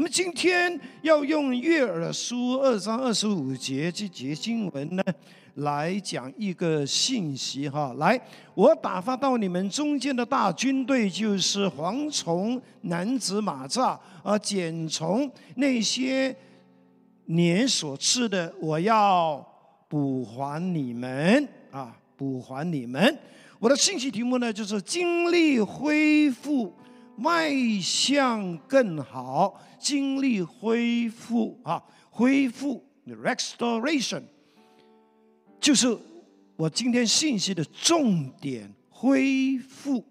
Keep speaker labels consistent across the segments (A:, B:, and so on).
A: 我们今天要用约珥书二章二十五节这节经文呢，来讲一个信息哈。来，我打发到你们中间的大军队，就是蝗虫、男子、马蚱啊，茧虫那些年所吃的，我要补还你们啊，补还你们。我的信息题目呢，就是精力恢复，迈向更好，精力恢复啊，恢复 restoration，就是我今天信息的重点，恢复。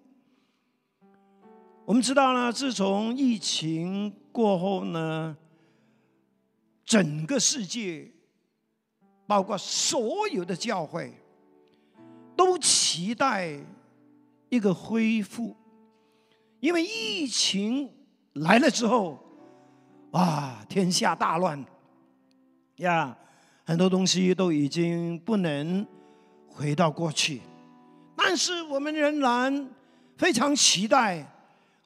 A: 我们知道呢，自从疫情过后呢，整个世界，包括所有的教会。都期待一个恢复，因为疫情来了之后，啊，天下大乱呀，很多东西都已经不能回到过去。但是我们仍然非常期待，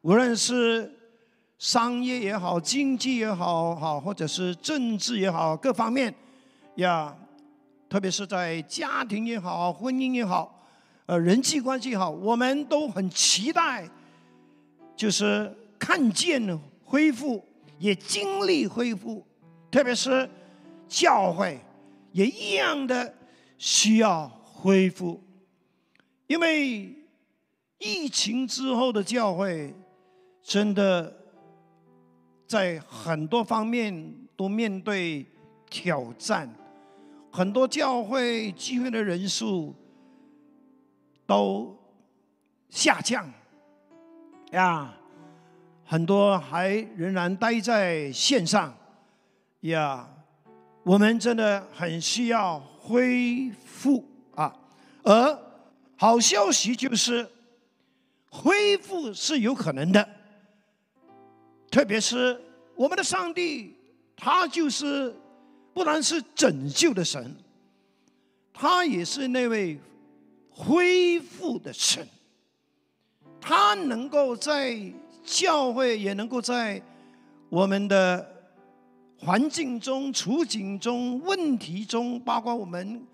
A: 无论是商业也好、经济也好，好或者是政治也好，各方面呀。特别是在家庭也好，婚姻也好，呃，人际关系也好，我们都很期待，就是看见恢复，也经历恢复。特别是教会也一样的需要恢复，因为疫情之后的教会真的在很多方面都面对挑战。很多教会聚会的人数都下降呀，很多还仍然待在线上呀。我们真的很需要恢复啊！而好消息就是，恢复是有可能的。特别是我们的上帝，他就是。不然是拯救的神，他也是那位恢复的神。他能够在教会，也能够在我们的环境中、处境中、问题中，包括我们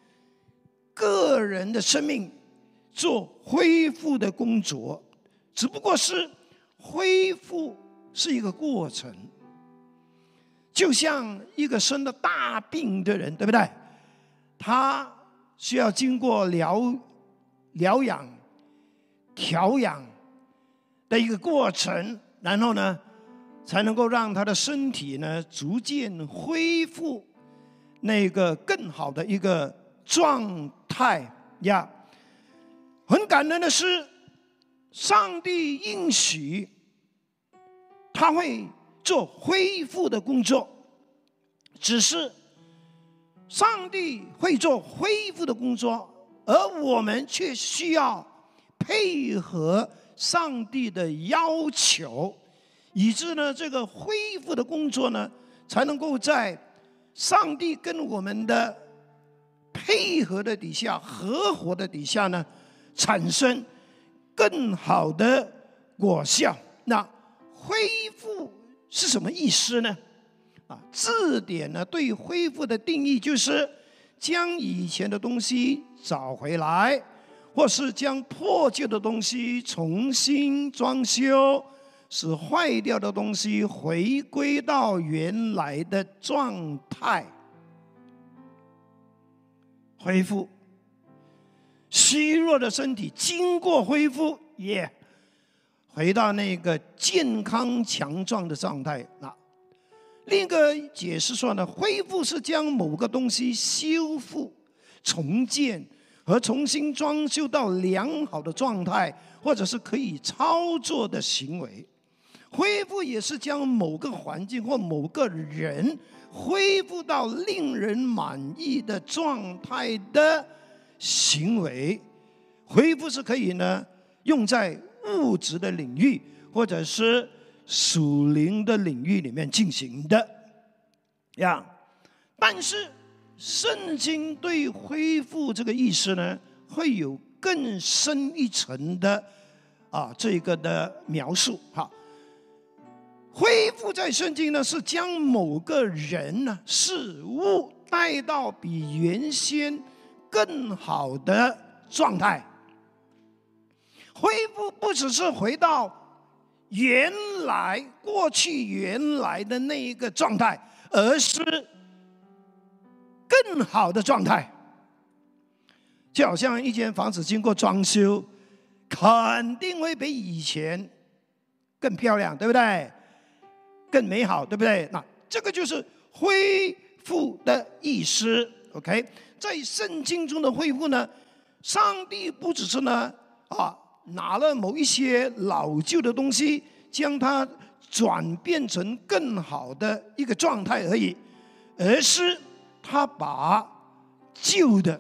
A: 个人的生命，做恢复的工作。只不过是恢复是一个过程。就像一个生了大病的人，对不对？他需要经过疗疗养、调养的一个过程，然后呢，才能够让他的身体呢逐渐恢复那个更好的一个状态呀。很感人的是，上帝应许他会。做恢复的工作，只是上帝会做恢复的工作，而我们却需要配合上帝的要求，以致呢这个恢复的工作呢，才能够在上帝跟我们的配合的底下、合伙的底下呢，产生更好的果效。那恢复。是什么意思呢？啊，字典呢对恢复的定义就是将以前的东西找回来，或是将破旧的东西重新装修，使坏掉的东西回归到原来的状态。恢复虚弱的身体经过恢复，耶。回到那个健康强壮的状态。那另一个解释说呢，恢复是将某个东西修复、重建和重新装修到良好的状态，或者是可以操作的行为。恢复也是将某个环境或某个人恢复到令人满意的状态的行为。恢复是可以呢用在。物质的领域，或者是属灵的领域里面进行的呀。但是，圣经对恢复这个意思呢，会有更深一层的啊这个的描述。哈，恢复在圣经呢，是将某个人呢、事物带到比原先更好的状态。恢复不只是回到原来过去原来的那一个状态，而是更好的状态。就好像一间房子经过装修，肯定会比以前更漂亮，对不对？更美好，对不对？那这个就是恢复的意思。OK，在圣经中的恢复呢，上帝不只是呢啊。拿了某一些老旧的东西，将它转变成更好的一个状态而已，而是他把旧的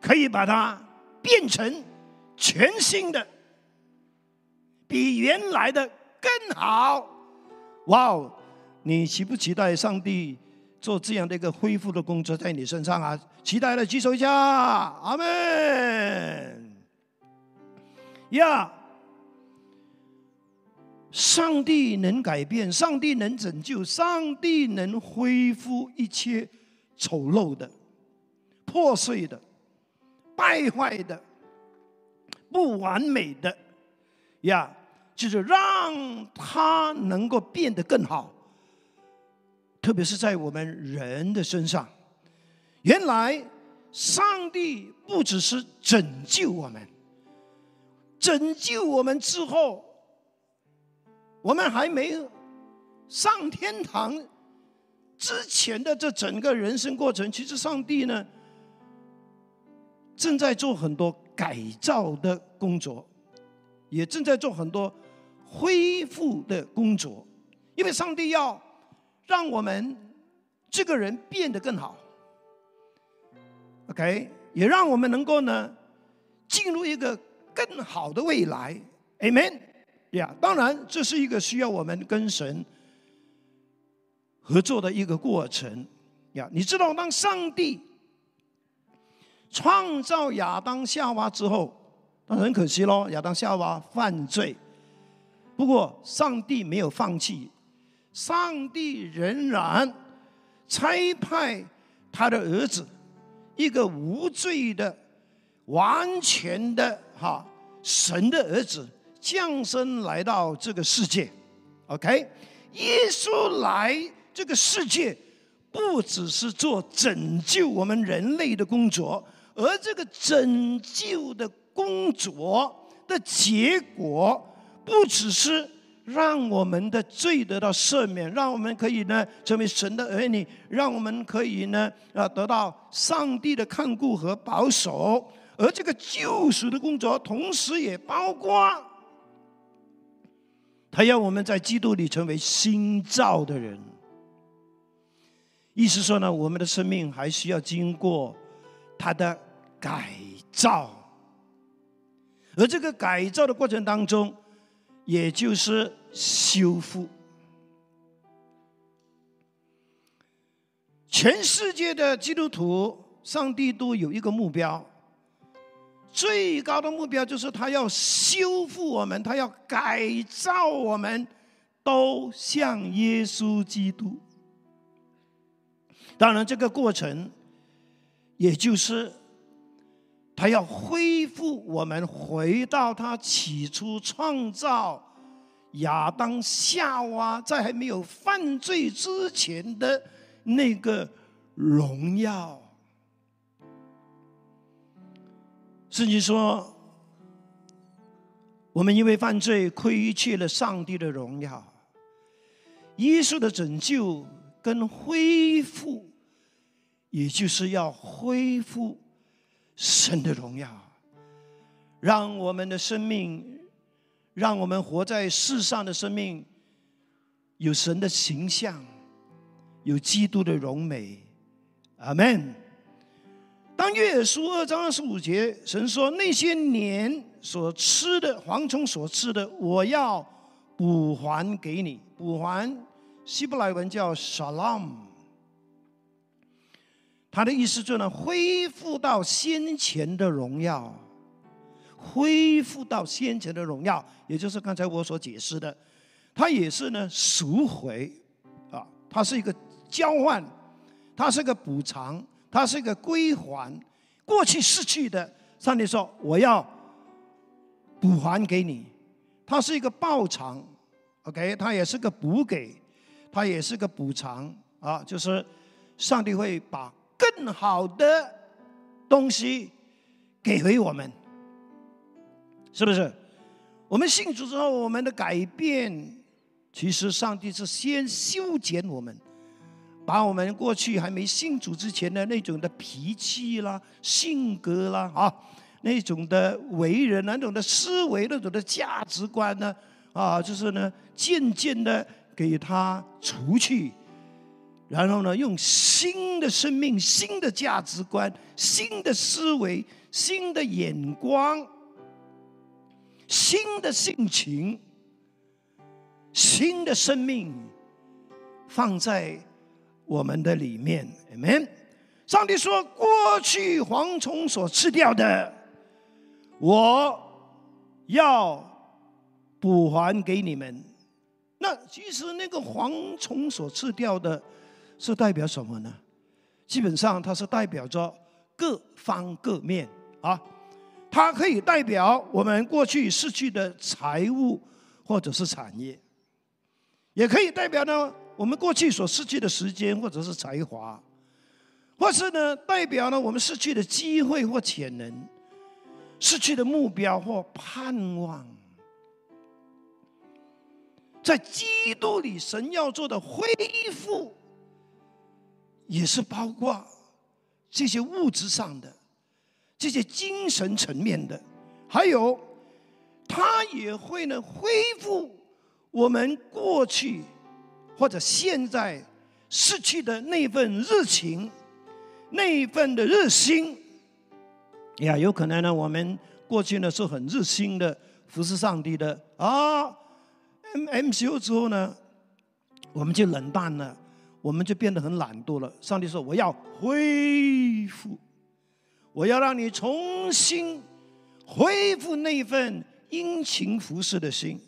A: 可以把它变成全新的，比原来的更好。哇哦！你期不期待上帝？做这样的一个恢复的工作在你身上啊！期待的举手一下，阿门。呀，上帝能改变，上帝能拯救，上帝能恢复一切丑陋的、破碎的、败坏的、不完美的，呀，就是让他能够变得更好。特别是在我们人的身上，原来上帝不只是拯救我们，拯救我们之后，我们还没上天堂之前的这整个人生过程，其实上帝呢正在做很多改造的工作，也正在做很多恢复的工作，因为上帝要。让我们这个人变得更好，OK，也让我们能够呢进入一个更好的未来，Amen。呀，当然这是一个需要我们跟神合作的一个过程。呀，你知道，当上帝创造亚当夏娃之后，那很可惜喽，亚当夏娃犯罪。不过，上帝没有放弃。上帝仍然差派他的儿子，一个无罪的、完全的哈神的儿子降生来到这个世界。OK，耶稣来这个世界，不只是做拯救我们人类的工作，而这个拯救的工作的结果，不只是。让我们的罪得到赦免，让我们可以呢成为神的儿女，让我们可以呢啊得到上帝的看顾和保守。而这个救赎的工作，同时也包括他要我们在基督里成为新造的人。意思说呢，我们的生命还需要经过他的改造，而这个改造的过程当中。也就是修复。全世界的基督徒，上帝都有一个目标，最高的目标就是他要修复我们，他要改造我们，都像耶稣基督。当然，这个过程，也就是。他要恢复我们，回到他起初创造亚当夏娃在还没有犯罪之前的那个荣耀。圣经说，我们因为犯罪亏欠了上帝的荣耀，耶稣的拯救跟恢复，也就是要恢复。神的荣耀，让我们的生命，让我们活在世上的生命，有神的形象，有基督的荣美。阿门。当约书二章二十五节，神说：“那些年所吃的蝗虫所吃的，我要补还给你。补还，希伯来文叫 shalom。”他的意思就是呢，恢复到先前的荣耀，恢复到先前的荣耀，也就是刚才我所解释的，它也是呢赎回啊，它是一个交换，它是个补偿，它是一个归还过去失去的。上帝说：“我要补还给你。”它是一个报偿，OK，它也是个补给，它也是个补偿啊，就是上帝会把更好的东西给回我们，是不是？我们信主之后，我们的改变，其实上帝是先修剪我们，把我们过去还没信主之前的那种的脾气啦、性格啦啊。那种的为人，那种的思维，那种的价值观呢？啊，就是呢，渐渐的给他除去，然后呢，用新的生命、新的价值观、新的思维、新的眼光、新的性情、新的生命放在我们的里面。Amen。上帝说：“过去蝗虫所吃掉的。”我要补还给你们。那其实那个蝗虫所吃掉的，是代表什么呢？基本上它是代表着各方各面啊。它可以代表我们过去失去的财物或者是产业，也可以代表呢我们过去所失去的时间或者是才华，或是呢代表呢我们失去的机会或潜能。失去的目标或盼望，在基督里，神要做的恢复，也是包括这些物质上的、这些精神层面的，还有他也会呢恢复我们过去或者现在失去的那份热情、那份的热心。呀，有可能呢，我们过去呢是很热心的服侍上帝的啊，M M C U 之后呢，我们就冷淡了，我们就变得很懒惰了。上帝说：“我要恢复，我要让你重新恢复那份殷勤服侍的心。”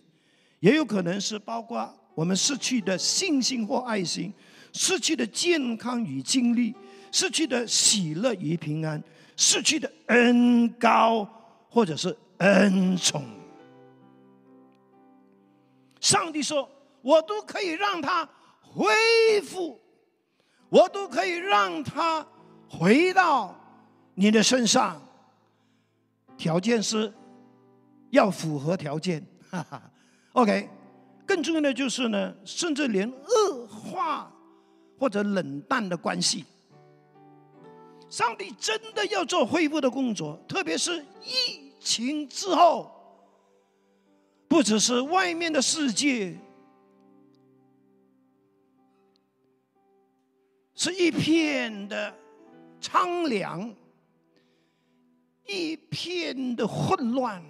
A: 也有可能是包括我们失去的信心或爱心，失去的健康与精力，失去的喜乐与平安。失去的恩高，或者是恩宠，上帝说：“我都可以让他恢复，我都可以让他回到你的身上。条件是要符合条件。哈哈 ”OK，更重要的就是呢，甚至连恶化或者冷淡的关系。上帝真的要做恢复的工作，特别是疫情之后，不只是外面的世界是一片的苍凉，一片的混乱，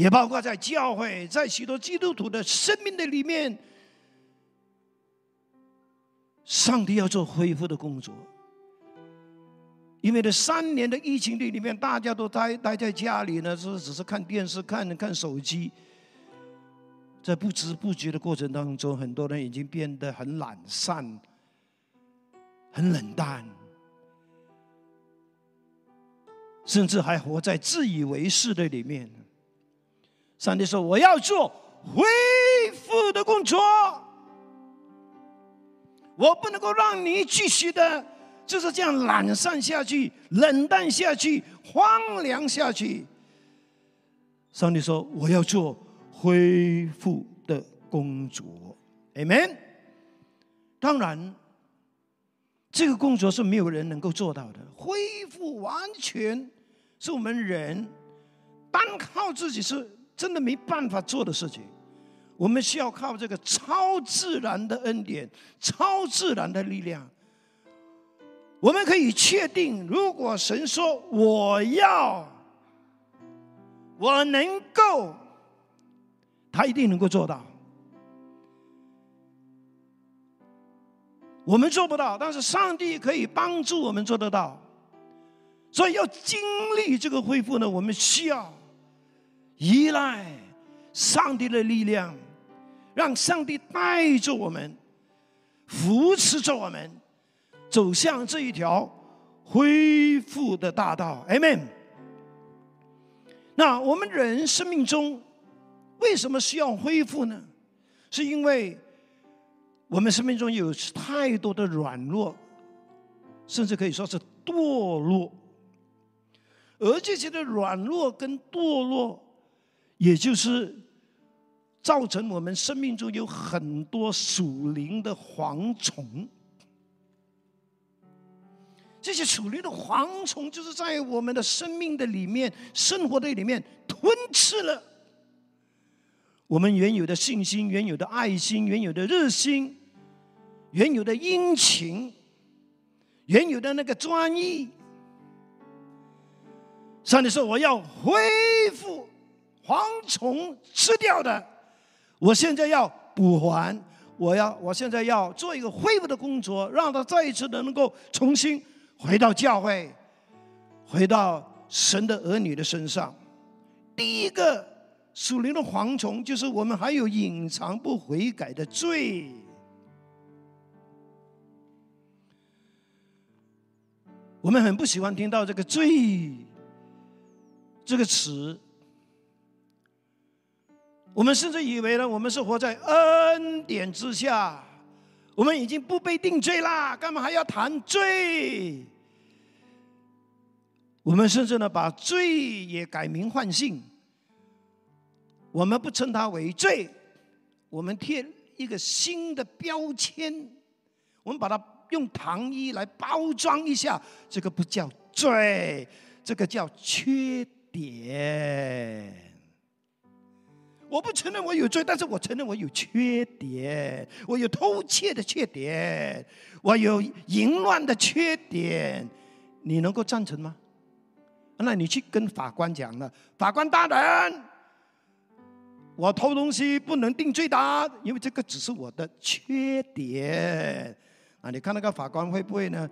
A: 也包括在教会，在许多基督徒的生命的里面，上帝要做恢复的工作。因为这三年的疫情的里面，大家都待待在家里呢，是只是看电视、看看手机，在不知不觉的过程当中，很多人已经变得很懒散、很冷淡，甚至还活在自以为是的里面。上帝说：“我要做恢复的工作，我不能够让你继续的。”就是这样懒散下去、冷淡下去、荒凉下去。上帝说：“我要做恢复的工作。” Amen。当然，这个工作是没有人能够做到的。恢复完全是我们人单靠自己是真的没办法做的事情。我们需要靠这个超自然的恩典、超自然的力量。我们可以确定，如果神说我要，我能够，他一定能够做到。我们做不到，但是上帝可以帮助我们做得到。所以要经历这个恢复呢，我们需要依赖上帝的力量，让上帝带着我们，扶持着我们，走向这一条恢复的大道。Amen。那我们人生命中为什么需要恢复呢？是因为我们生命中有太多的软弱，甚至可以说是堕落。而这些的软弱跟堕落，也就是造成我们生命中有很多属灵的蝗虫。这些属灵的蝗虫，就是在我们的生命的里面、生活的里面吞吃了我们原有的信心、原有的爱心、原有的热心、原有的殷勤、原有的那个专一。上帝说：“我要恢复蝗虫吃掉的，我现在要补还，我要我现在要做一个恢复的工作，让他再一次的能够重新回到教会，回到神的儿女的身上。第一个属灵的蝗虫，就是我们还有隐藏不悔改的罪。我们很不喜欢听到这个罪。”这个词，我们甚至以为呢，我们是活在恩典之下，我们已经不被定罪啦，干嘛还要谈罪？我们甚至呢，把罪也改名换姓，我们不称它为罪，我们贴一个新的标签，我们把它用糖衣来包装一下，这个不叫罪，这个叫缺。点，我不承认我有罪，但是我承认我有缺点，我有偷窃的缺点，我有淫乱的缺点，你能够赞成吗？那你去跟法官讲了，法官大人，我偷东西不能定罪的，因为这个只是我的缺点啊！你看那个法官会不会呢？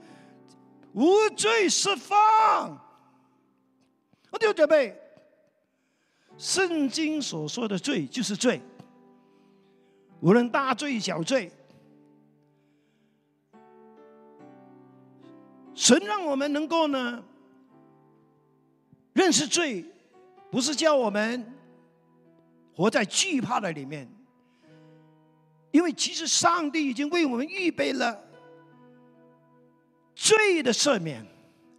A: 无罪释放。我弟兄姐妹，圣经所说的罪就是罪，无论大罪小罪，神让我们能够呢认识罪，不是叫我们活在惧怕的里面，因为其实上帝已经为我们预备了罪的赦免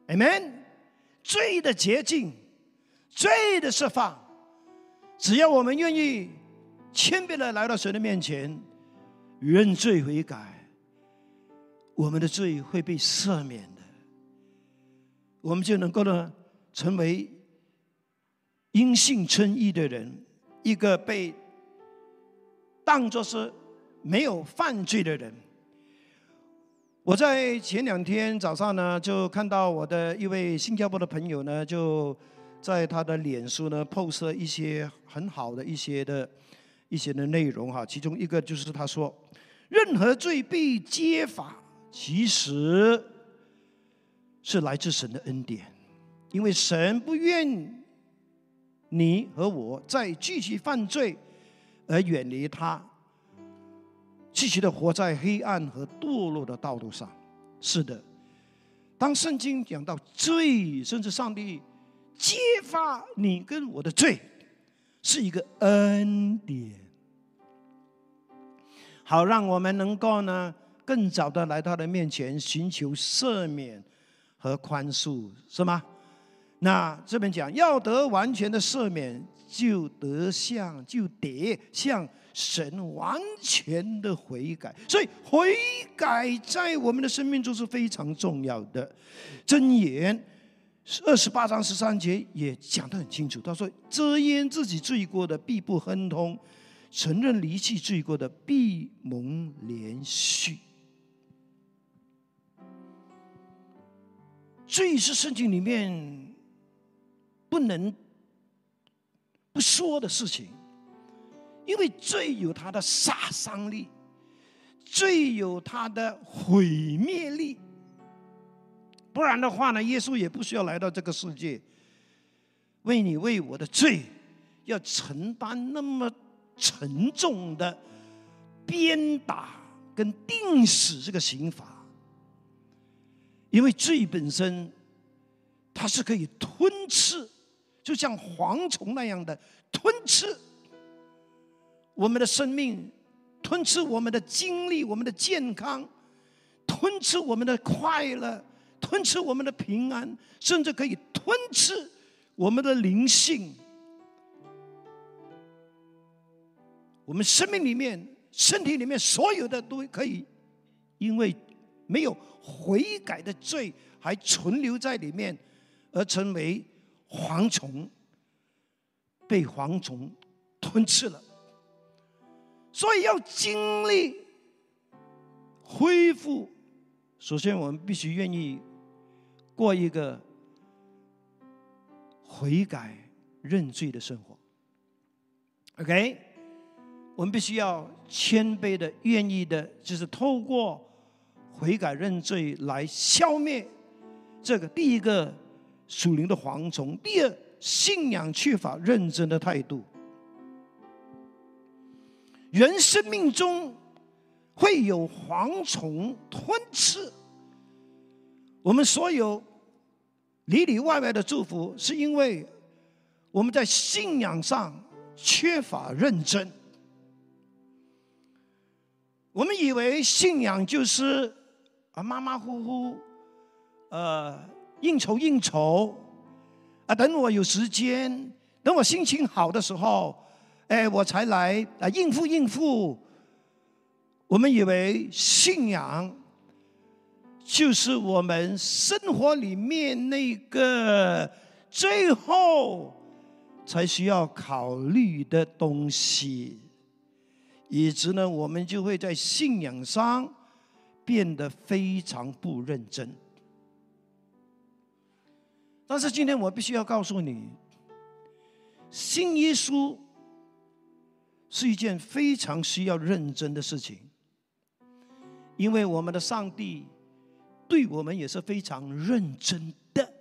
A: ，Amen。罪的捷径，罪的释放，只要我们愿意谦卑的来到神的面前，认罪悔改，我们的罪会被赦免的，我们就能够呢成为因信称义的人，一个被当作是没有犯罪的人。我在前两天早上呢，就看到我的一位新加坡的朋友呢，就在他的脸书呢 p o s 一些很好的一些的一些的内容哈。其中一个就是他说，任何罪被揭发，其实是来自神的恩典，因为神不愿你和我再继续犯罪而远离他。继续的活在黑暗和堕落的道路上。是的，当圣经讲到罪，甚至上帝揭发你跟我的罪，是一个恩典，好让我们能够呢更早的来到他的面前寻求赦免和宽恕，是吗？那这边讲要得完全的赦免，就得向就得向。神完全的悔改，所以悔改在我们的生命中是非常重要的。箴言二十八章十三节也讲得很清楚，他说：“遮掩自己罪过的，必不亨通；承认离弃罪过的，必蒙连续。”罪是圣经里面不能不说的事情。因为罪有它的杀伤力，罪有它的毁灭力。不然的话呢，耶稣也不需要来到这个世界，为你为我的罪，要承担那么沉重的鞭打跟定死这个刑罚。因为罪本身，它是可以吞吃，就像蝗虫那样的吞吃我们的生命，吞吃我们的精力、我们的健康，吞吃我们的快乐，吞吃我们的平安，甚至可以吞吃我们的灵性。我们生命里面、身体里面所有的都可以，因为没有。悔改的罪还存留在里面，而成为蝗虫，被蝗虫吞吃了。所以要经历恢复，首先我们必须愿意过一个悔改认罪的生活。OK，我们必须要谦卑的、愿意的，就是透过。悔改认罪来消灭这个第一个属灵的蝗虫。第二，信仰缺乏认真的态度。人生命中会有蝗虫吞吃我们所有里里外外的祝福，是因为我们在信仰上缺乏认真。我们以为信仰就是。啊，马马虎虎，呃，应酬应酬，啊，等我有时间，等我心情好的时候，哎，我才来啊应付应付。我们以为信仰就是我们生活里面那个最后才需要考虑的东西，以致呢，我们就会在信仰上。变得非常不认真，但是今天我必须要告诉你，信耶稣是一件非常需要认真的事情，因为我们的上帝对我们也是非常认真的，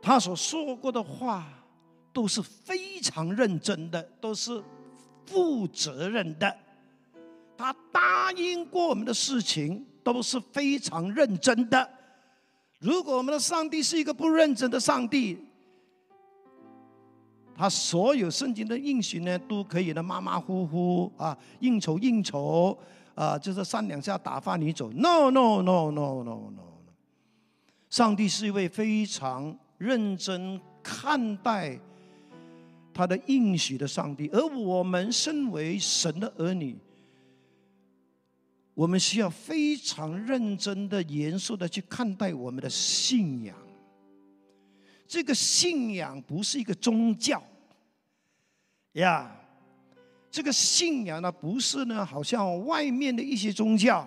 A: 他所说过的话都是非常认真的，都是负责任的。他答应过我们的事情都是非常认真的。如果我们的上帝是一个不认真的上帝，他所有圣经的应许呢，都可以的马马虎虎啊，应酬应酬啊，就是三两下打发你走。No no no no no no，no 上帝是一位非常认真看待他的应许的上帝，而我们身为神的儿女。我们需要非常认真的、严肃的去看待我们的信仰。这个信仰不是一个宗教，呀，这个信仰呢不是呢，好像外面的一些宗教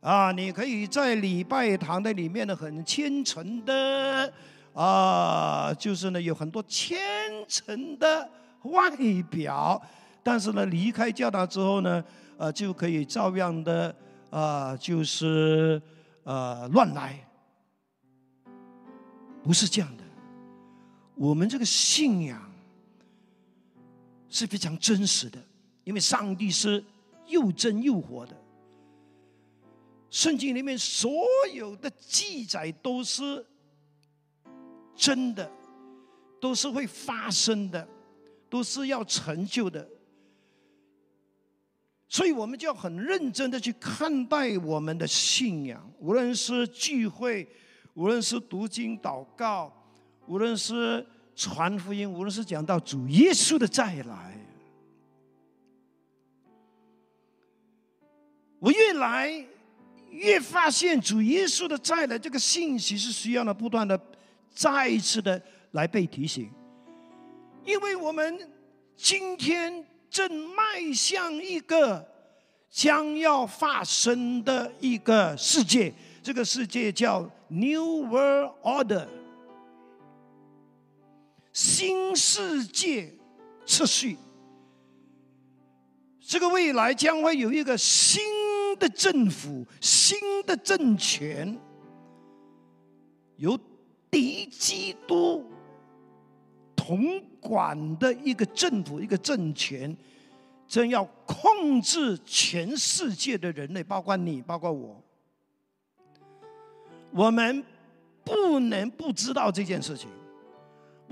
A: 啊，你可以在礼拜堂的里面呢很虔诚的啊，就是呢有很多虔诚的外表，但是呢离开教堂之后呢。呃，就可以照样的，呃，就是呃乱来，不是这样的。我们这个信仰是非常真实的，因为上帝是又真又活的。圣经里面所有的记载都是真的，都是会发生的，都是要成就的。所以我们就要很认真的去看待我们的信仰，无论是聚会，无论是读经祷告，无论是传福音，无论是讲到主耶稣的再来，我越来越发现主耶稣的再来这个信息是需要呢不断的再一次的来被提醒，因为我们今天。正迈向一个将要发生的一个世界，这个世界叫 New World Order，新世界秩序。这个未来将会有一个新的政府、新的政权，由敌基督统管的一个政府、一个政权，正要控制全世界的人类，包括你，包括我。我们不能不知道这件事情，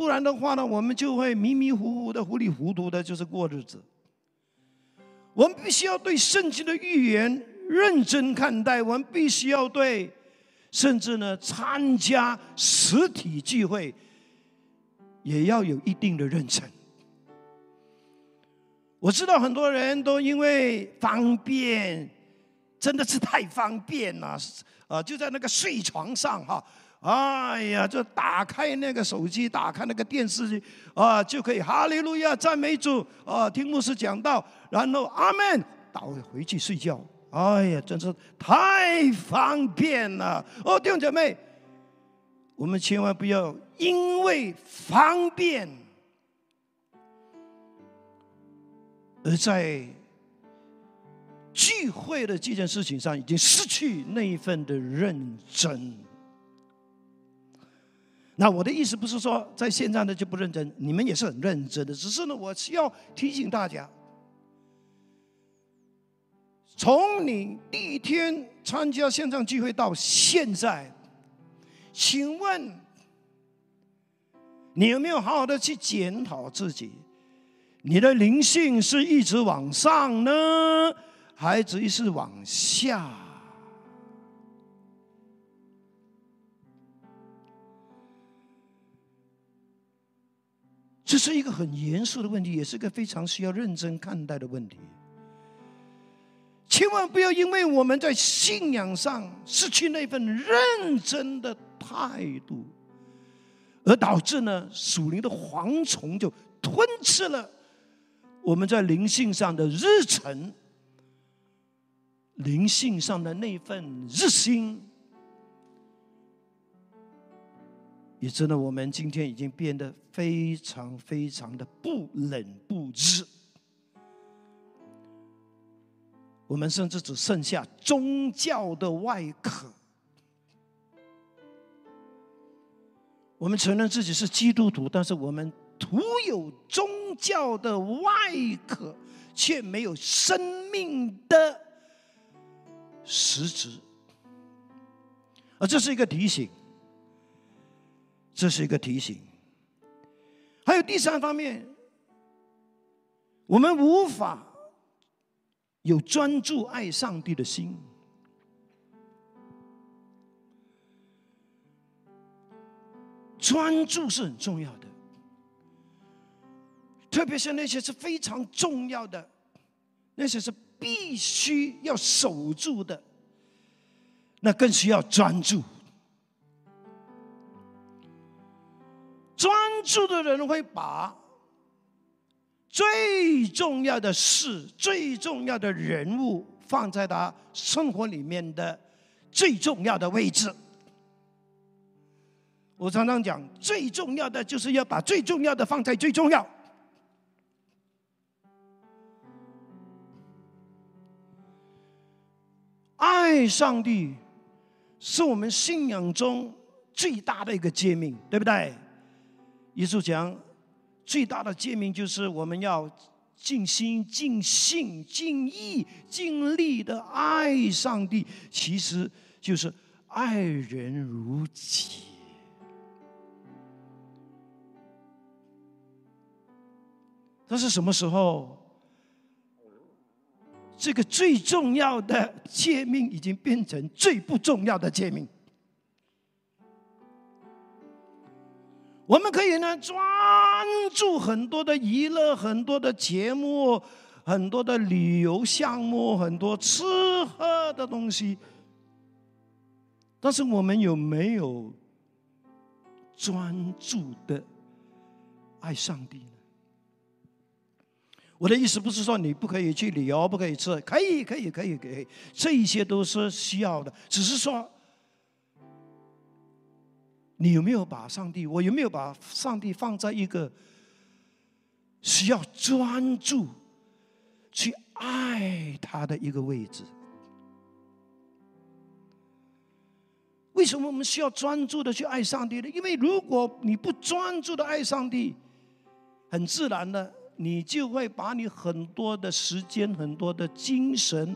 A: 不然的话呢，我们就会迷迷糊糊的、糊里糊涂的，就是过日子。我们必须要对圣经的预言认真看待，我们必须要对，甚至呢，参加实体聚会也要有一定的认真。我知道很多人都因为方便，真的是太方便了。啊，就在那个睡床上哈，哎呀，就打开那个手机，打开那个电视机，啊，就可以哈利路亚赞美主，啊，听牧师讲道，然后阿门，倒回去睡觉。哎呀，真是太方便了。哦，弟兄姐妹，我们千万不要因为方便而在。聚会的这件事情上，已经失去那一份的认真。那我的意思不是说在线上的就不认真，你们也是很认真的。只是呢，我需要提醒大家，从你第一天参加线上聚会到现在，请问你有没有好好的去检讨自己？你的灵性是一直往上呢？还是一是往下，这是一个很严肃的问题，也是个非常需要认真看待的问题。千万不要因为我们在信仰上失去那份认真的态度，而导致呢属灵的蝗虫就吞吃了我们在灵性上的日程。灵性上的那份日心，也真的，我们今天已经变得非常非常的不冷不热。我们甚至只剩下宗教的外壳。我们承认自己是基督徒，但是我们徒有宗教的外壳，却没有生命的。实质，而这是一个提醒，这是一个提醒。还有第三方面，我们无法有专注爱上帝的心。专注是很重要的，特别是那些是非常重要的，那些是。必须要守住的，那更需要专注。专注的人会把最重要的事、最重要的人物放在他生活里面的最重要的位置。我常常讲，最重要的就是要把最重要的放在最重要。爱上帝是我们信仰中最大的一个诫命，对不对？耶稣讲，最大的诫命就是我们要尽心、尽性、尽意、尽力的爱上帝，其实就是爱人如己。那是什么时候？这个最重要的诫命已经变成最不重要的诫命。我们可以呢专注很多的娱乐、很多的节目、很多的旅游项目、很多吃喝的东西，但是我们有没有专注的爱上帝呢？我的意思不是说你不可以去旅游，不可以吃，可以，可以，可以，可以，这一些都是需要的。只是说，你有没有把上帝我有没有把上帝放在一个需要专注去爱他的一个位置？为什么我们需要专注的去爱上帝呢？因为如果你不专注的爱上帝很自然的你就会把你很多的时间很多的精神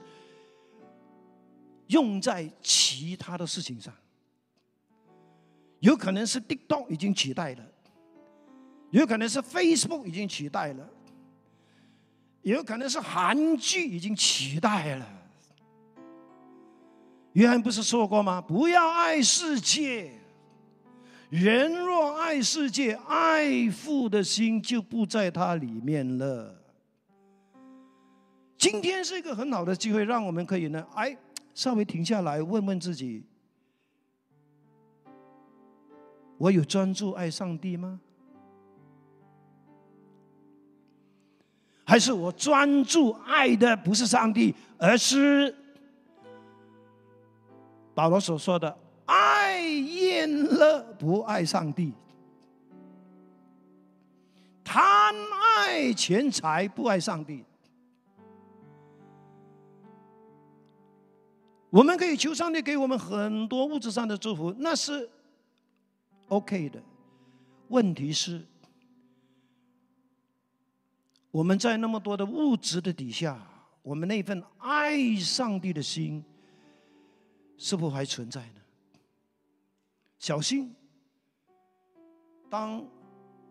A: 用在其他的事情上。有可能是 TikTok 已经取代了，有可能是 Facebook 已经取代了，有可能是韩剧已经取代了。约翰不是说过吗？不要爱世界，人若爱世界，爱父的心就不在它里面了。今天是一个很好的机会，让我们可以呢，哎，稍微停下来问问自己：我有专注爱上帝吗？还是我专注爱的不是上帝，而是？保罗所说的“爱厌乐，不爱上帝；贪爱钱财，不爱上帝。”我们可以求上帝给我们很多物质上的祝福，那是 OK 的。问题是，我们在那么多的物质的底下，我们那份爱上帝的心。是否还存在呢？小心，当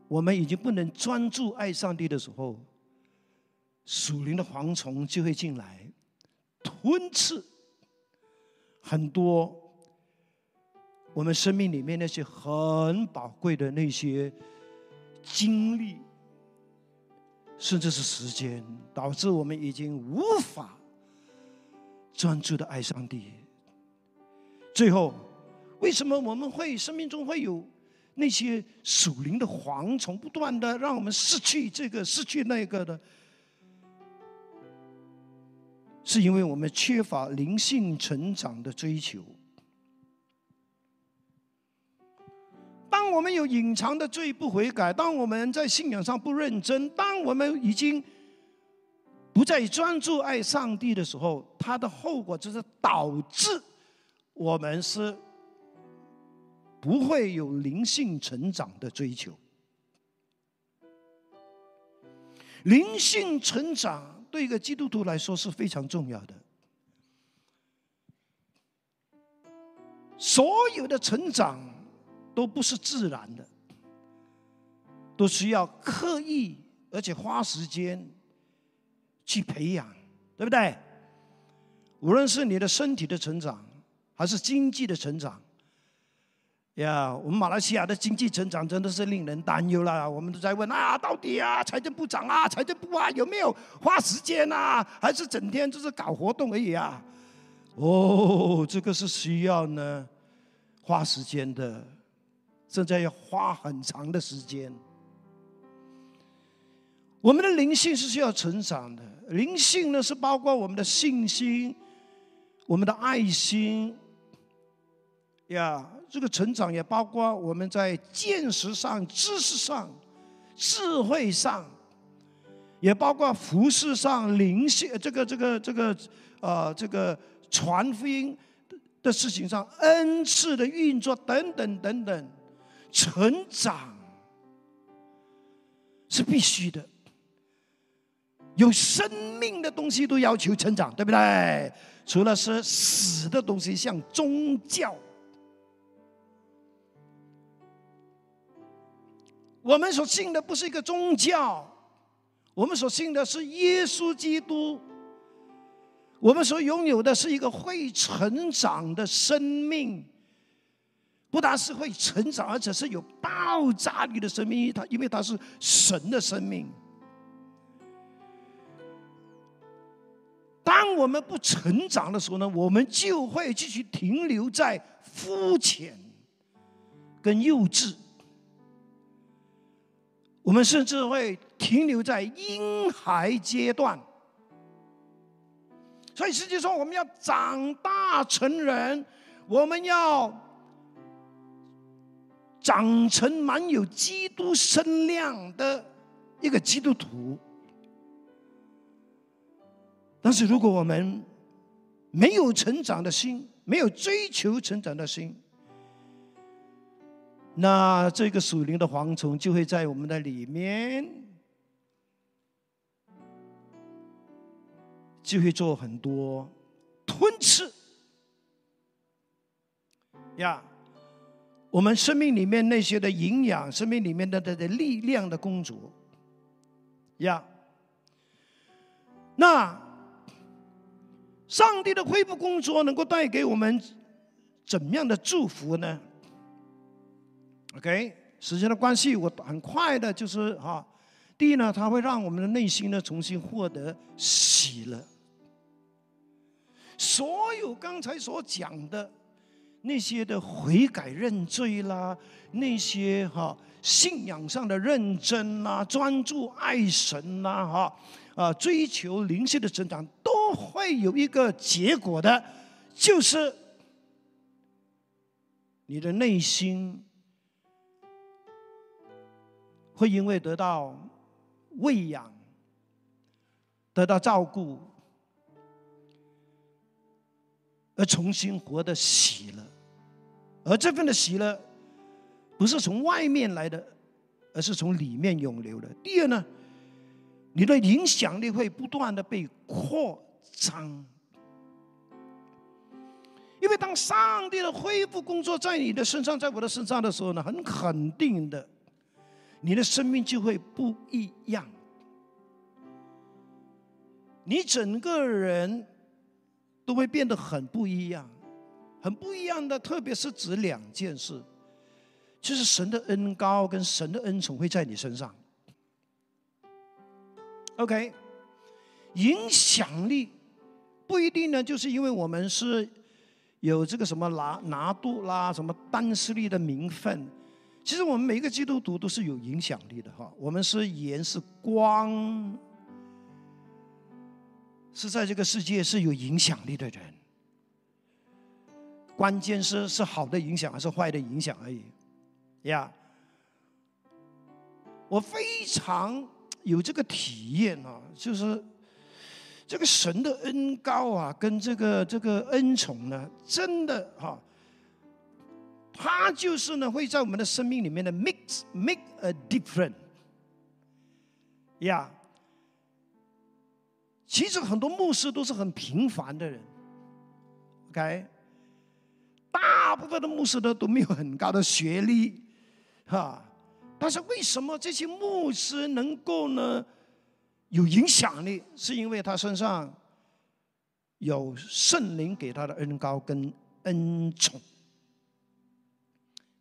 A: 我们已经不能专注爱上帝的时候，属灵的蝗虫就会进来，吞噬很多我们生命里面那些很宝贵的那些经历，甚至是时间，导致我们已经无法专注的爱上帝。最后，为什么我们会生命中会有那些属灵的蝗虫不断的让我们失去这个失去那个的？是因为我们缺乏灵性成长的追求。我们有隐藏的罪不悔改，当我们在信仰上不认真，当我们已经不再专注爱上帝的时候，它的后果就是导致。我们是不会有灵性成长的追求。灵性成长对一个基督徒来说是非常重要的。所有的成长都不是自然的，都需要刻意而且花时间去培养，对不对？无论是你的身体的成长。还是经济的成长呀！我们马来西亚的经济成长真的是令人担忧了。我们都在问啊，到底啊，财政部长啊，财政部啊，有没有花时间啊？还是整天就是搞活动而已啊？哦，这个是需要呢花时间的，甚至要花很长的时间。我们的灵性是需要成长的，灵性呢是包括我们的信心、我们的爱心。呀，这个成长也包括我们在见识上、知识上、智慧上，也包括服饰上、灵性这个、这个、这个，呃，这个传福音的事情上、恩赐的运作等等等等，成长是必须的。有生命的东西都要求成长，对不对？除了是死的东西，像宗教。我们所信的不是一个宗教，我们所信的是耶稣基督。我们所拥有的是一个会成长的生命，不但是会成长，而且是有爆炸力的生命。因为它因为它是神的生命。当我们不成长的时候呢，我们就会继续停留在肤浅跟幼稚。我们甚至会停留在婴孩阶段，所以实际上我们要长大成人，我们要长成满有基督身量的一个基督徒。但是如果我们没有成长的心，没有追求成长的心，那这个属灵的蝗虫就会在我们的里面，就会做很多吞吃呀。我们生命里面那些的营养，生命里面的的力量的工作呀。那上帝的恢复工作能够带给我们怎么样的祝福呢？OK，时间的关系，我很快的，就是哈，第一呢，它会让我们的内心呢重新获得喜乐。所有刚才所讲的那些的悔改认罪啦，那些哈信仰上的认真啦，专注爱神啦，哈啊追求灵性的成长，都会有一个结果的，就是你的内心。会因为得到喂养、得到照顾，而重新活得喜乐，而这份的喜乐，不是从外面来的，而是从里面涌流的。第二呢，你的影响力会不断的被扩张，因为当上帝的恢复工作在你的身上，在我的身上的时候呢，很肯定的。你的生命就会不一样，你整个人都会变得很不一样，很不一样的。特别是指两件事，就是神的恩高跟神的恩宠会在你身上。OK，影响力不一定呢，就是因为我们是有这个什么拿拿度啦，什么丹斯利的名分。其实我们每一个基督徒都是有影响力的哈，我们是盐是光，是在这个世界是有影响力的人。关键是是好的影响还是坏的影响而已，呀。我非常有这个体验啊，就是这个神的恩高啊，跟这个这个恩宠呢，真的哈。它就是呢，会在我们的生命里面的 mix make a difference，呀。其实很多牧师都是很平凡的人，OK，大部分的牧师呢都没有很高的学历，哈。但是为什么这些牧师能够呢有影响力？是因为他身上有圣灵给他的恩高跟恩宠。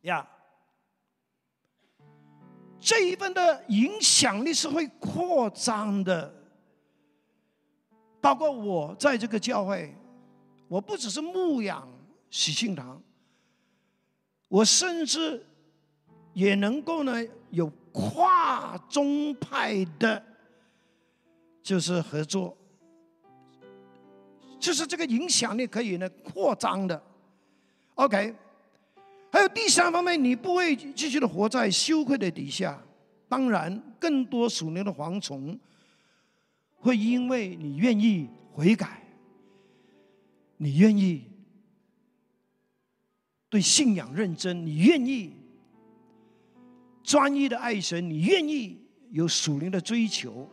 A: 呀，这一份的影响力是会扩张的。包括我在这个教会，我不只是牧养喜庆堂，我甚至也能够呢有跨宗派的，就是合作，就是这个影响力可以呢扩张的。OK。还有第三方面，你不会继续的活在羞愧的底下。当然，更多属灵的蝗虫会因为你愿意悔改，你愿意对信仰认真，你愿意专一的爱神，你愿意有属灵的追求，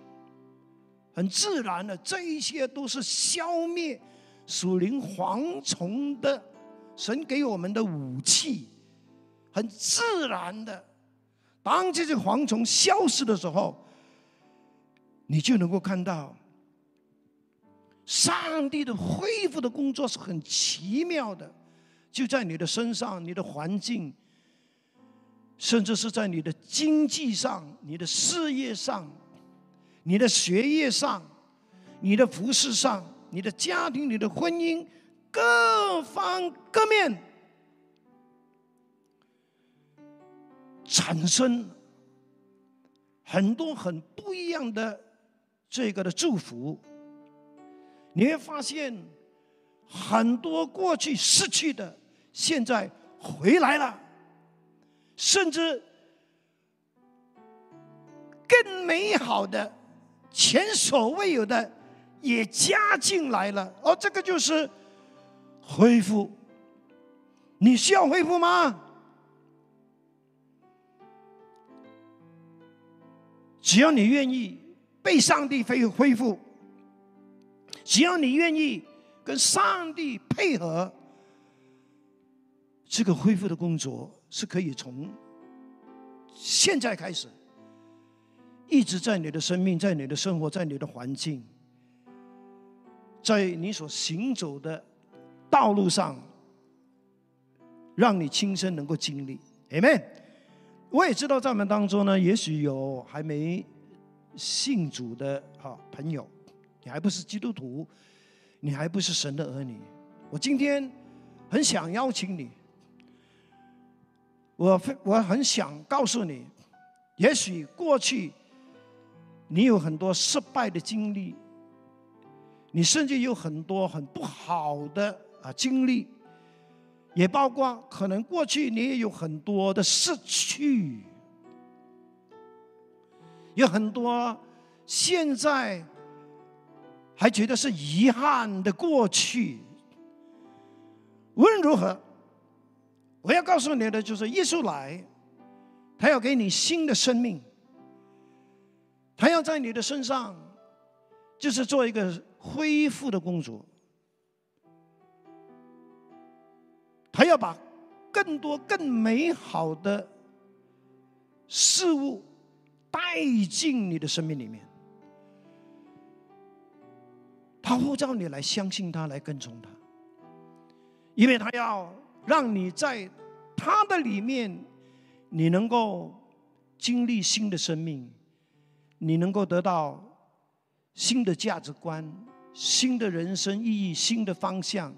A: 很自然的，这一切都是消灭属灵蝗虫的。神给我们的武器，很自然的，当这些蝗虫消失的时候，你就能够看到，上帝的恢复的工作是很奇妙的，就在你的身上、你的环境，甚至是在你的经济上、你的事业上、你的学业上、你的服饰上、你的家庭、你的婚姻。各方各面产生很多很不一样的这个的祝福你会发现很多过去失去的现在回来了甚至更美好的前所未有的也加进来了。而这个就是恢复。你需要恢复吗？只要你愿意被上帝恢恢复，只要你愿意跟上帝配合，这个恢复的工作是可以从现在开始，一直在你的生命、在你的生活、在你的环境，在你所行走的道路上，让你亲身能够经历。Amen。我也知道在我们当中呢，也许有还没信主的哈朋友，你还不是基督徒，你还不是神的儿女。我今天很想邀请你，我我很想告诉你，也许过去你有很多失败的经历，你甚至有很多很不好的啊经历。也包括可能过去你也有很多的失去，有很多现在还觉得是遗憾的过去。无论如何，我要告诉你的就是，耶稣来，他要给你新的生命，他要在你的身上，就是做一个恢复的工作。他要把更多更美好的事物带进你的生命里面。他呼召你来相信他，来跟从他，因为他要让你在他的里面，你能够经历新的生命，你能够得到新的价值观、新的人生意义、新的方向。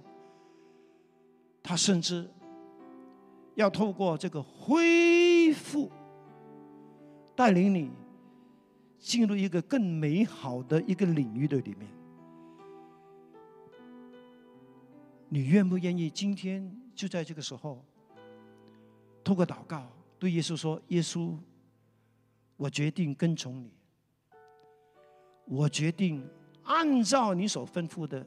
A: 他甚至要透过这个恢复，带领你进入一个更美好的一个领域的里面。你愿不愿意今天就在这个时候，透过祷告对耶稣说：“耶稣，我决定跟从你，我决定按照你所吩咐的。”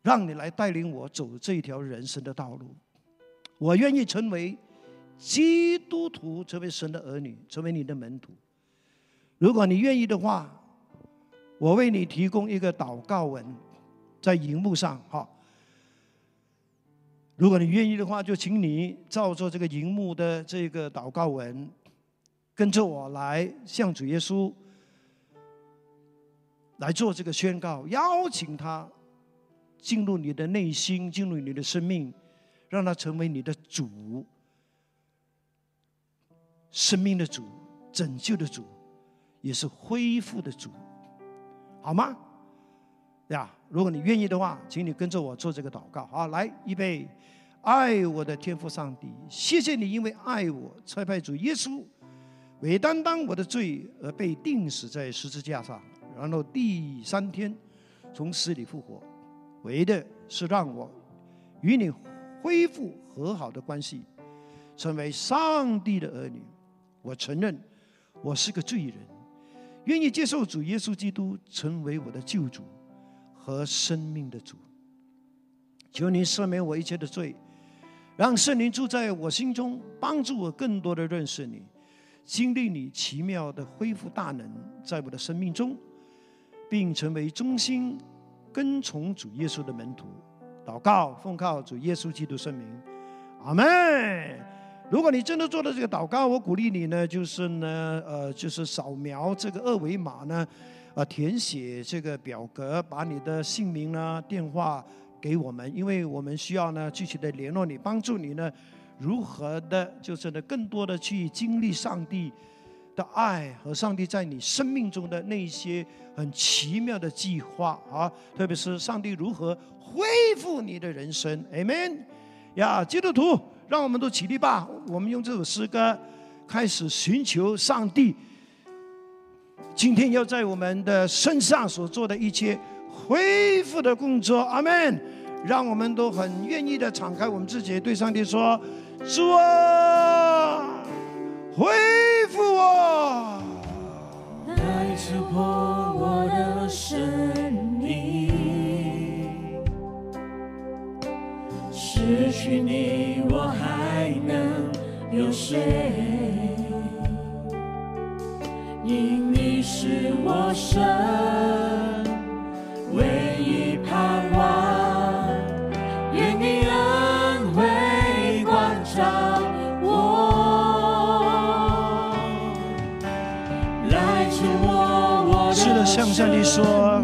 A: 让你来带领我走这一条人生的道路，我愿意成为基督徒，成为神的儿女，成为你的门徒。如果你愿意的话，我为你提供一个祷告文，在荧幕上哈。如果你愿意的话，就请你照着这个荧幕的这个祷告文，跟着我来向主耶稣来做这个宣告，邀请他。进入你的内心，进入你的生命，让他成为你的主，生命的主，拯救的主，也是恢复的主，好吗？呀，如果你愿意的话，请你跟着我做这个祷告。好，来，预备，爱我的天父上帝，谢谢你，因为爱我，差派主耶稣为担当我的罪而被钉死在十字架上，然后第三天从死里复活。为的是让我与你恢复和好的关系，成为上帝的儿女。我承认我是个罪人，愿意接受主耶稣基督成为我的救主和生命的主。求你赦免我一切的罪，让圣灵住在我心中，帮助我更多的认识你，经历你奇妙的恢复大能在我的生命中，并成为中心。跟从主耶稣的门徒，祷告奉靠主耶稣基督圣名，阿门。如果你真的做了这个祷告，我鼓励你呢，就是呢，呃，就是扫描这个二维码呢，呃，填写这个表格，把你的姓名呢、电话给我们，因为我们需要呢，具体的联络你，帮助你呢，如何的，就是呢，更多的去经历上帝。的爱和上帝在你生命中的那些很奇妙的计划啊，特别是上帝如何恢复你的人生，Amen。呀，基督徒，让我们都起立吧！我们用这首诗歌开始寻求上帝今天要在我们的身上所做的一切恢复的工作，Amen。让我们都很愿意的敞开我们自己，对上帝说：“主啊，恢。”复我，
B: 来突破我失去你，我还能有谁？因你是我神唯一盼望，愿你恩惠关照我，来触摸我的
A: 是的向上帝说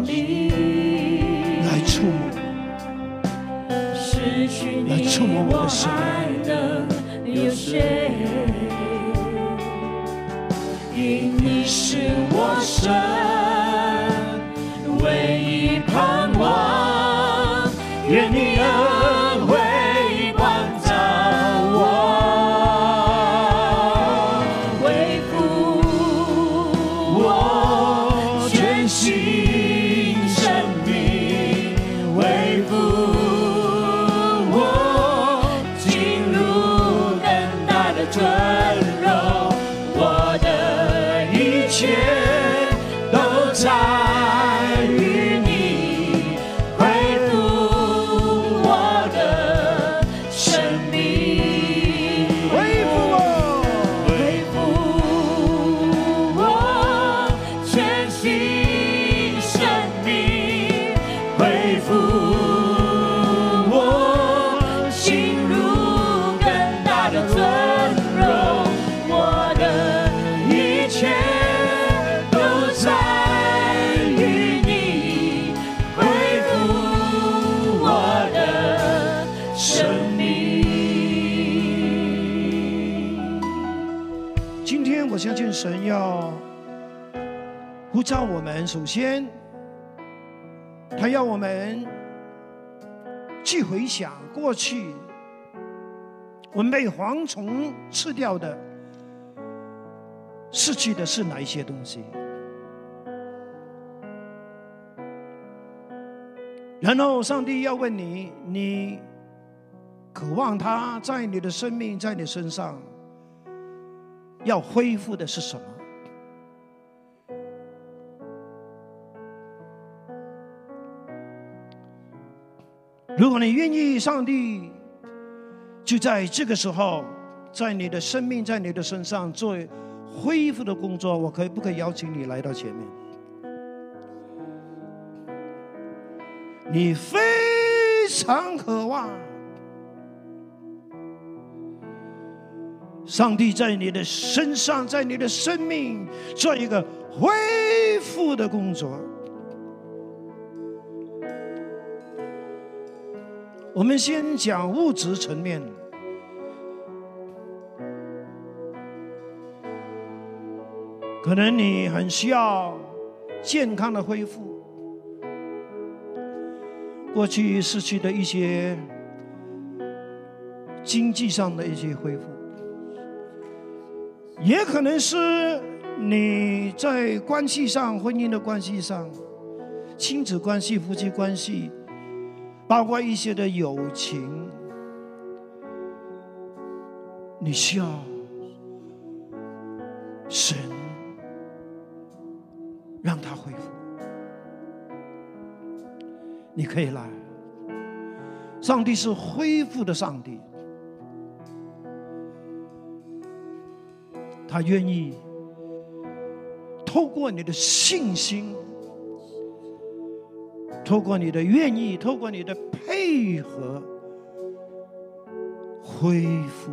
A: 触摸我
B: 还能有谁？因你是我神
A: 神要呼召我们，首先，他要我们去回想过去我们被蝗虫吃掉的、失去的是哪一些东西，然后上帝要问你：你渴望他在你的生命、在你身上。要恢复的是什么？如果你愿意，上帝就在这个时候，在你的生命、在你的身上做恢复的工作。我可以不可以邀请你来到前面？你非常渴望。上帝在你的身上，在你的生命做一个恢复的工作。我们先讲物质层面，可能你很需要健康的恢复，过去失去的一些经济上的一些恢复。也可能是你在关系上、婚姻的关系上、亲子关系、夫妻关系，包括一些的友情，你需要神让他恢复。你可以来，上帝是恢复的上帝。他愿意透过你的信心，透过你的愿意，透过你的配合，恢复，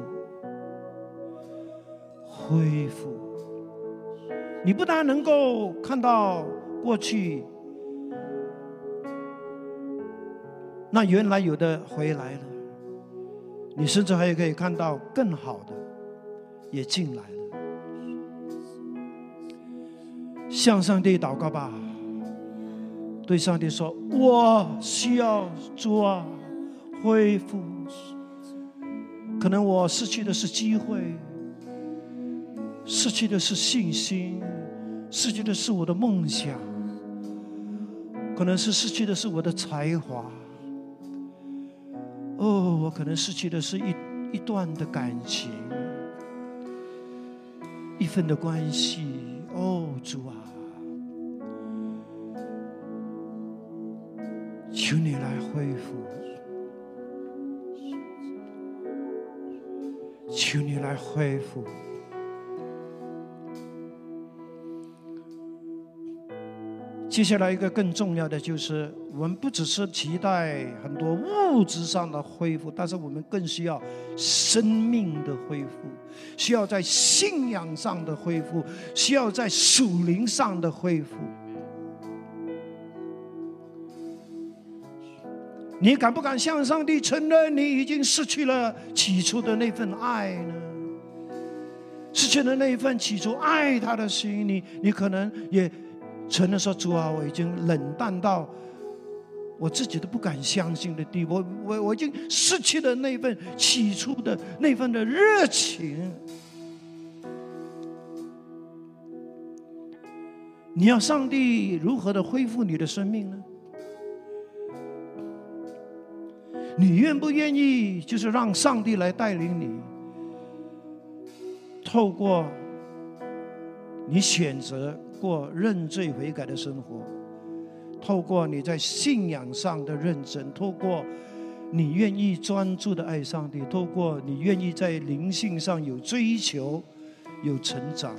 A: 恢复。你不但能够看到过去那原来有的回来了，你甚至还可以看到更好的也进来了。向上帝祷告吧，对上帝说：“我需要主啊，恢复。可能我失去的是机会，失去的是信心，失去的是我的梦想，可能是失去的是我的才华。哦，我可能失去的是一一段的感情，一份的关系。哦，主啊。”求你来恢复，求你来恢复。接下来一个更重要的就是，我们不只是期待很多物质上的恢复，但是我们更需要生命的恢复，需要在信仰上的恢复，需要在属灵上的恢复。你敢不敢向上帝承认，你已经失去了起初的那份爱呢？失去了那一份起初爱他的心，你你可能也承认说：“主啊，我已经冷淡到我自己都不敢相信的地步，我我我已经失去了那份起初的那份的热情。”你要上帝如何的恢复你的生命呢？你愿不愿意，就是让上帝来带领你？透过你选择过认罪悔改的生活，透过你在信仰上的认真，透过你愿意专注的爱上帝，透过你愿意在灵性上有追求、有成长。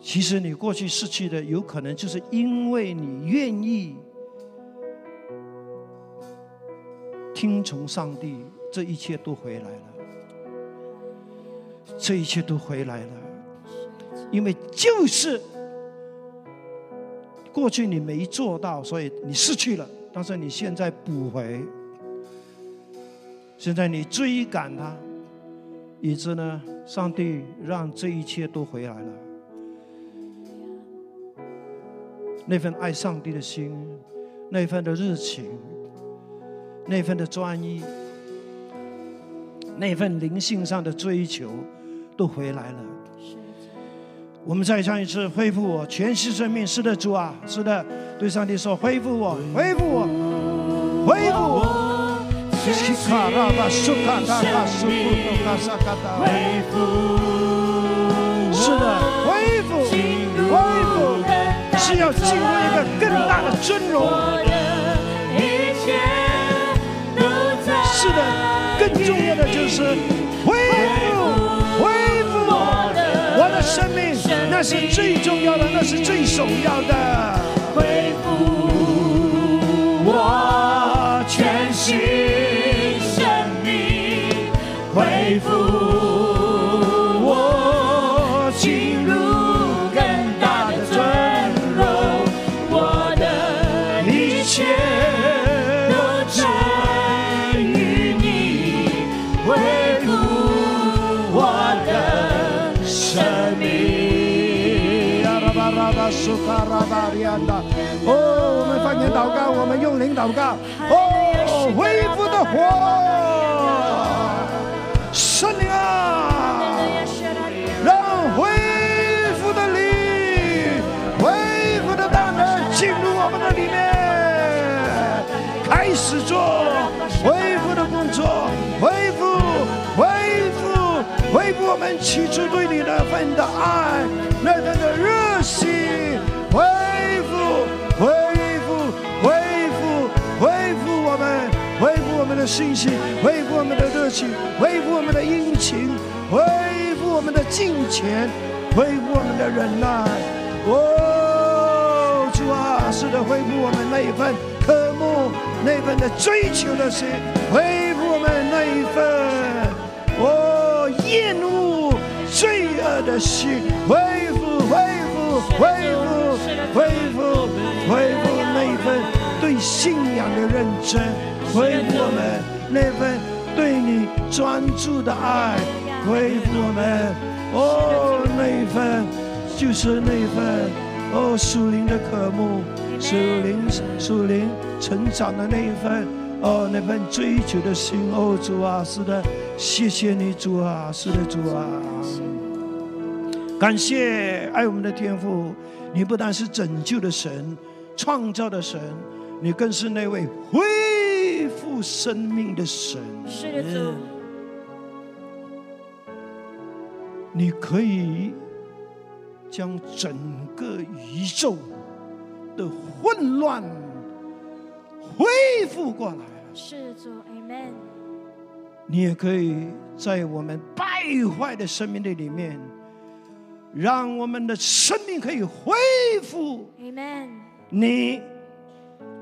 A: 其实你过去失去的，有可能就是因为你愿意听从上帝。这一切都回来了，这一切都回来了，因为就是过去你没做到，所以你失去了，但是你现在补回，现在你追赶他，以致呢，上帝让这一切都回来了，那份爱上帝的心，那份的热情，那份的专一。那份灵性上的追求都回来了。我们再唱一次，恢复我全息生命。是的，主啊，是的，对上帝说，恢复我，恢复我，恢复我。西卡拉巴苏卡达卡苏库多卡萨卡达。
B: 恢复，
A: 是的，恢复，恢复，是要进入一个更大的尊荣。是的。更重要的就是恢生命，那是最重要的，那是最首要的。
B: 恢复我全
A: 心灵祷告。哦，恢复的火，圣灵啊，让恢复的灵、恢复的大能进入我们的里面，开始做恢复的工作，恢复、恢复、恢复我们起初对你那份的爱，那份的热心。信心，恢复我们的热情，恢复我们的殷勤，恢复我们的金钱，恢复我们的忍耐。哦，主啊，是的，恢复我们那一份渴慕，那份的追求的心，恢复我们那一份哦厌恶罪恶的心，恢复，恢复，恢复。恢复，恢复那一份对信仰的认真，恢复我们那份对你专注的爱，恢复我们哦那一份就是那一份哦属灵的渴慕，属灵属灵成长的那一份哦那份追求的心哦主啊，是的，谢谢你主啊，是的主啊，感谢爱我们的天父。你不但是拯救的神，创造的神，你更是那位恢复生命的神。
C: 是的，主。
A: 你可以将整个宇宙的混乱恢复过来。
C: 是主，Amen。
A: 你也可以在我们败坏的生命的里面。让我们的生命可以恢复
C: Amen.
A: 你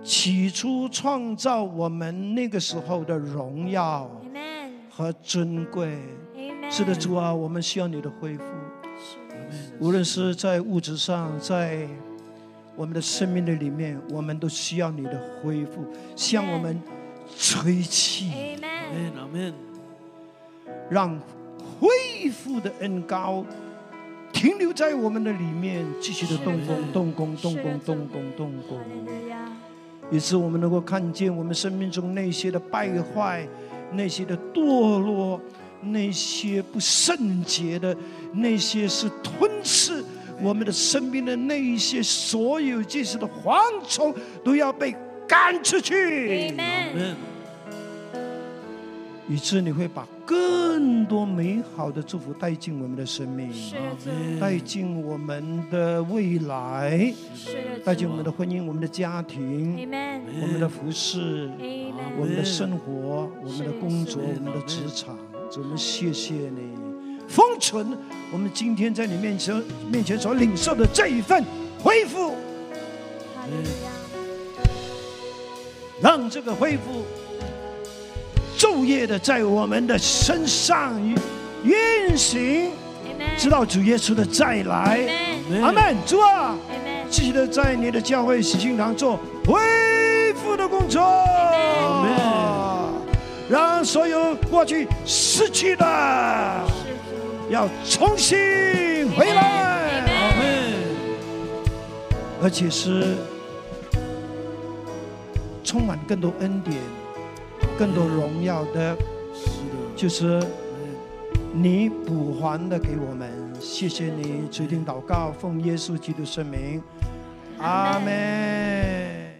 A: 起初创造我们那个时候的荣耀和尊贵。是的，主啊，我们需要你的恢复，无论是在物质上，在我们的生命的里面，我们都需要你的恢复，向我们吹气。让恢复的恩高停留在我们的里面，继续的。动工、动工、动工、动工、动工。以致我们能够看见我们生命中那些的败坏、那些的堕落、那些不圣洁的、那些是吞噬我们的生命的那一些所有这些的蝗虫，都要被赶出去。
B: 阿
C: Amen.
A: 以致你会把更多美好的祝福带进我们的生命，带进我们的未来。带进我们的婚姻、我们的家庭、我们的服饰。我们的生活、我们的工作、我们的职场，主我们谢谢你，封存我们今天在你面前面前所领受的这一份恢复。让这个恢复昼夜的在我们的身上运行.直到主耶稣的再来。阿门。主啊续的在你的教会喜庆堂做恢复的工作。让所有过去失去的。要重新回来，
B: 阿门，
A: 而且是充满更多恩典、更多荣耀
B: 的，
A: 就是你补还的给我们。谢谢你，垂听祷告，奉耶稣基督圣名，阿门。